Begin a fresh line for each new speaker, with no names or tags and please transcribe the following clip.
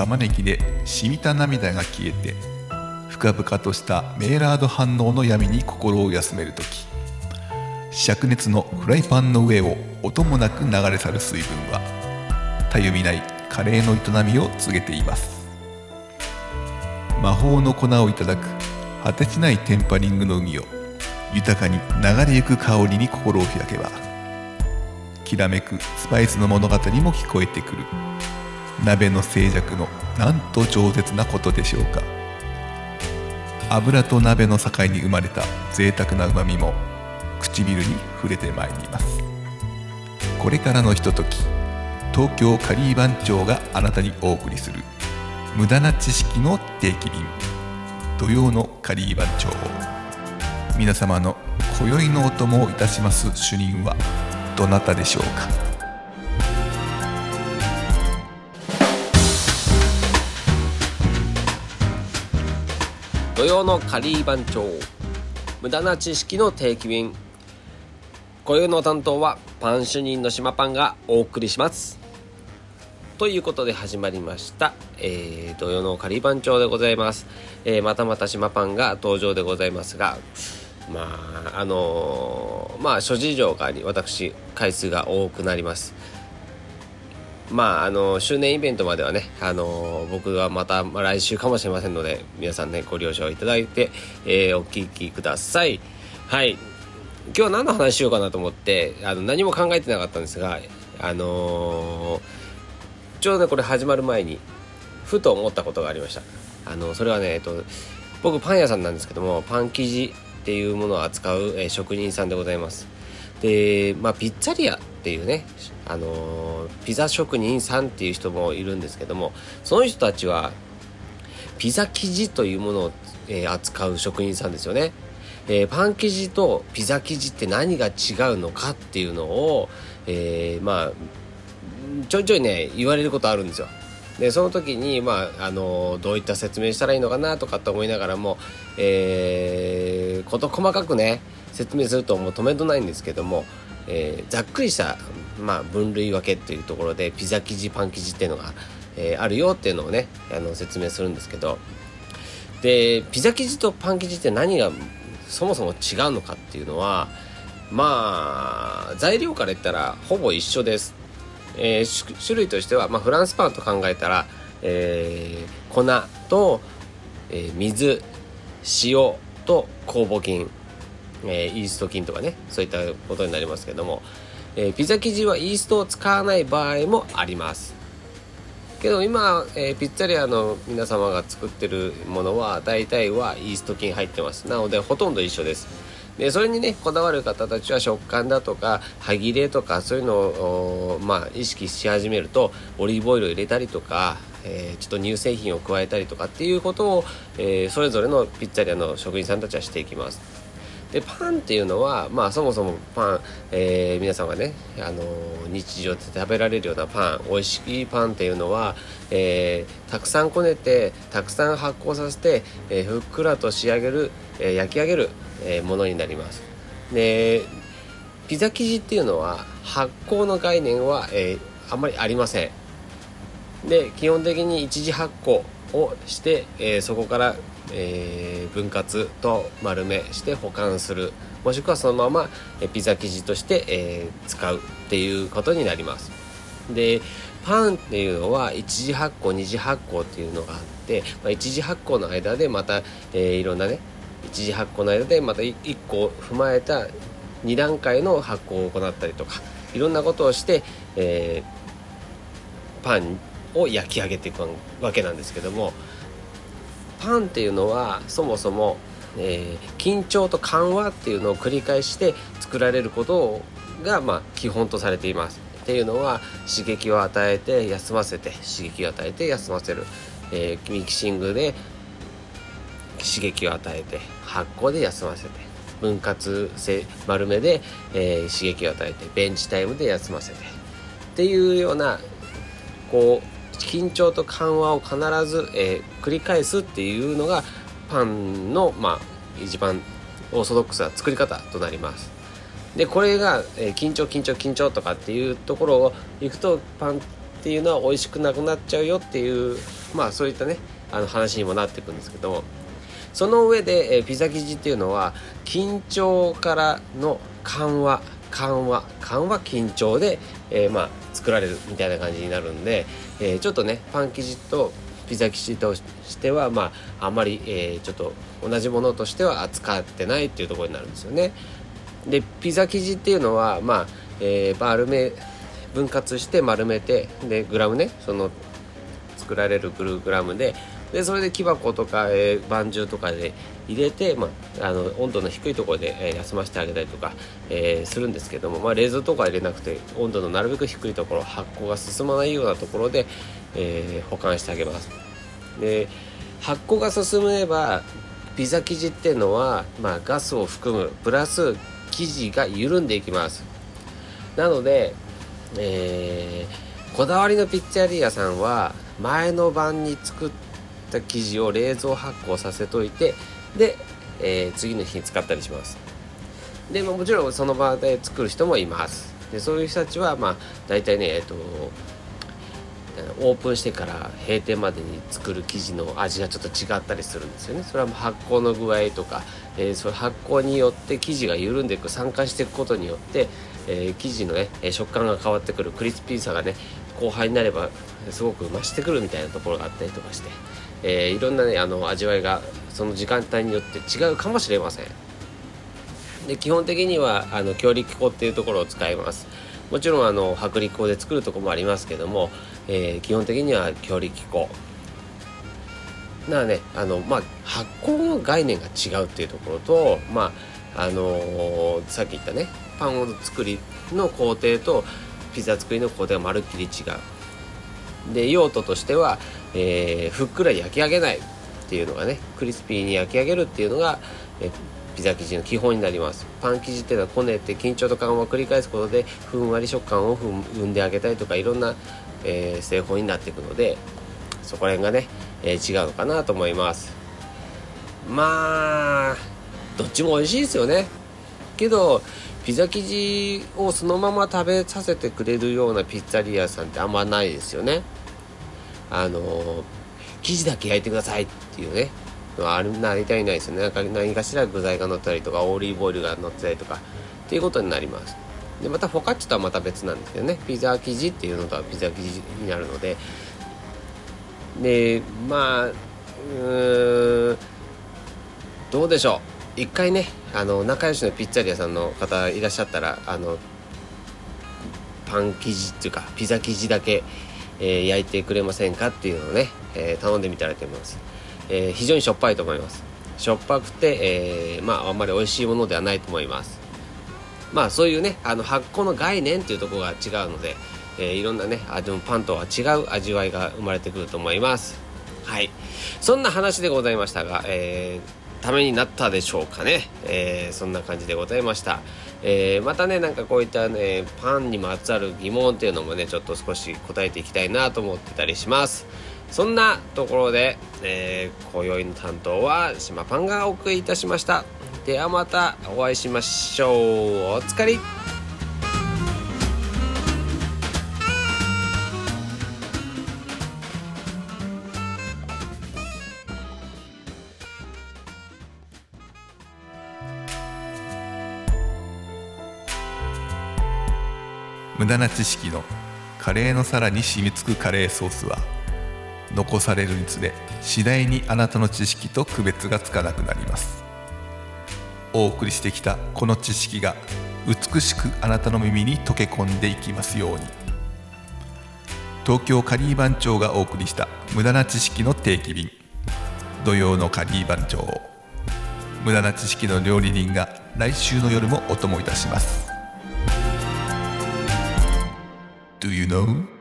玉ねぎで染みた涙が消えて深々としたメーラード反応の闇に心を休める時灼熱のフライパンの上を音もなく流れ去る水分はたゆみないカレーの営みを告げています。魔法の粉をいただく果てしないテンパリングの海を豊かに流れゆく香りに心を開けばきらめくスパイスの物語も聞こえてくる。鍋の静寂のなんと饒舌なことでしょうか。油と鍋の境に生まれた贅沢なうまみも唇に触れてまいります。これからのひととき東京カリー番長があなたにお送りする無駄な知識の定期便土曜のカリー番長皆様の今宵のお供をいたします主任はどなたでしょうか。
土曜のカリー番長。無駄な知識の定期便。今宵の担当はパン主任の島パンがお送りします。ということで始まりました、えー、土曜のカリー番長でございます、えー、またまた島パンが登場でございますがまああのー、まあ諸事情があり私回数が多くなります。まああの周年イベントまではねあの僕はまた来週かもしれませんので皆さんねご了承いただいて、えー、お聞きください。はい。今日は何の話しようかなと思ってあの何も考えてなかったんですがあのー、ちょうどねこれ始まる前にふと思ったことがありました。あのそれはねえっと僕パン屋さんなんですけどもパン生地っていうものを扱う、えー、職人さんでございます。でまあピッツァリアっていうねあのピザ職人さんっていう人もいるんですけどもその人たちはピザ生地というものを、えー、扱う職人さんですよね。えー、パン生地とピザ生地って何が違うのかっていうのを、えー、まあちょいちょいね言われることあるんですよ。でその時に、まあ、あのどういった説明したらいいのかなとかって思いながらも、えー、事細かくね説明するともう止めどないんですけども、えー、ざっくりした、まあ、分類分けっていうところでピザ生地パン生地っていうのが、えー、あるよっていうのをねあの説明するんですけどでピザ生地とパン生地って何がそもそも違うのかっていうのはまあ材料から言ったらほぼ一緒です。えー、種類としては、まあ、フランスパンと考えたら、えー、粉と、えー、水塩と酵母菌え、イースト菌とかねそういったことになりますけども、え、ピザ生地はイーストを使わない場合もあります。けど今、えー、ピッツァリアの皆様が作ってるものは大体はイースト菌入ってます。なのでほとんど一緒です。でそれにねこだわる方たちは食感だとか歯切れとかそういうのをまあ意識し始めるとオリーブオイルを入れたりとかえー、ちょっと乳製品を加えたりとかっていうことを、えー、それぞれのピッツァリアの職員さんたちはしていきます。でパンっていうのはまあそもそもパン、えー、皆さんがね、あのー、日常で食べられるようなパン美味しいパンっていうのは、えー、たくさんこねてたくさん発酵させて、えふっくらと仕上げる、え焼き上げる、えものになります。でピザ生地っていうのは発酵の概念は、えあんまりありません。で基本的に一次発酵をして、えそこからえー、分割と丸めして保管する。もしくはそのままピザ生地として、え、使うっていうことになります。でパンっていうのは一次発酵二次発酵っていうのがあって、まあ、一次発酵の間でまた、え、いろんなね一次発酵の間でまた1個踏まえた2段階の発酵を行ったりとかいろんなことをして、えー、パンを焼き上げていくわけなんですけどもパンっていうのはそもそも、えー、緊張と緩和っていうのを繰り返して作られることが、まあ、基本とされています。っていうのは刺激を与えて休ませて刺激を与えて休ませる、えー、ミキシングで刺激を与えて発酵で休ませて分割性丸めで、えー、刺激を与えてベンチタイムで休ませてっていうようなこう緊張と緩和を必ず、えー、繰り返すっていうのがパンの、まあ、一番オーソドックスな作り方となります。でこれが、えー、緊張緊張緊張とかっていうところをいくとパンっていうのは美味しくなくなっちゃうよっていうまあそういったねあの話にもなっていくんですけどもその上で、えー、ピザ生地っていうのは緊張からの緩和緩和緩和緊張で、えー、まあ作られるみたいな感じになるんで、えー、ちょっとねパン生地とピザ生地としてはまああんまり、えー、ちょっと同じものとしては扱ってないっていうところになるんですよね。でピザ生地っていうのはまあ、えー、丸め分割して丸めてでグラムねその作られるグラムででそれで木箱とか、えー、晩中とかで入れて、まあ、あの温度の低いところで、えー、休ませてあげたりとか、えー、するんですけども、まあ、冷蔵とか入れなくて温度のなるべく低いところ発酵が進まないようなところで、え保管してあげます。で発酵が進めばピザ生地っていうのは、まあ、ガスを含むプラス生地が緩んでいきますなので、えー、こだわりのピッツァリアさんは前の晩に作ったた生地を冷蔵発酵させといてで、えー、次の日に使ったりします。でもちろんその場で作る人もいます。でそういう人たちはまあ大体ねえっ、ー、とオープンしてから閉店までに作る生地の味がちょっと違ったりするんですよね。それはもう発酵の具合とか、えー、その発酵によって生地が緩んでいく酸化していくことによって、えー、生地のね食感が変わってくるクリスピーさがね後半になればすごく増してくるみたいなところがあったりとかして、えー、いろんなねあの味わいがその時間帯によって違うかもしれません。で基本的にはあの強力粉っていうところを使います。もちろんあの薄力粉で作るとこもありますけども、えー、基本的には強力粉。なねあの、まあ、発酵の概念が違うっていうところと、まああのー、さっき言ったねパンを作りの工程とピザ作りの工程がまるっきり違う。で用途としては、えー、ふっくら焼き上げないっていうのがねクリスピーに焼き上げるっていうのが、えーピザ生地の基本になります。パン生地っていうのはこねて緊張と緩和を繰り返すことでふんわり食感を生んであげたりとかいろんな、えー、製法になっていくのでそこら辺がね、えー、違うのかなと思います。まあどっちも美味しいですよね。けどピザ生地をそのまま食べさせてくれるようなピッツァリアさんってあんまないですよね。あの生地だけ焼いてくださいっていうねあるなりたいないですよね。なんか何かしら具材が乗ったりとかオリーブオイルが乗ってたりとかっていうことになります。でまたフォカッチとはまた別なんですけどね。ピザ生地っていうのとはピザ生地になるので。でまあうーんどうでしょう。一回ねあの仲良しのピッツァリアさんの方いらっしゃったらあのパン生地っていうかピザ生地だけ、えー、焼いてくれませんかっていうのをね、えー、頼んでみたらと思います。えー、非常にしょっぱいと思います。しょっぱくて、えー、まああんまり美味しいものではないと思います。まあそういうねあの発酵の概念っていうところが違うので、えー、いろんなね味もパンとは違う味わいが生まれてくると思います。はい。そんな話でございましたが、えー、ためになったでしょうかね、えー、そんな感じでございました、えー、またねなんかこういったねパンにまつわる疑問っていうのもねちょっと少し答えていきたいなと思ってたりします。そんなところで、えー、今宵の担当は島パンがお送りいたしました。ではまたお会いしましょう。おつかり
無駄な知識のカレーの皿に染みつくカレーソースは残されるにつれ次第にあなたの知識と区別がつかなくなります。お送りしてきたこの知識が美しくあなたの耳に溶け込んでいきますように。東京カリー番長がお送りした無駄な知識の定期便。土曜のカリー番長無駄な知識の料理人が来週の夜もお供いたします。Do you know?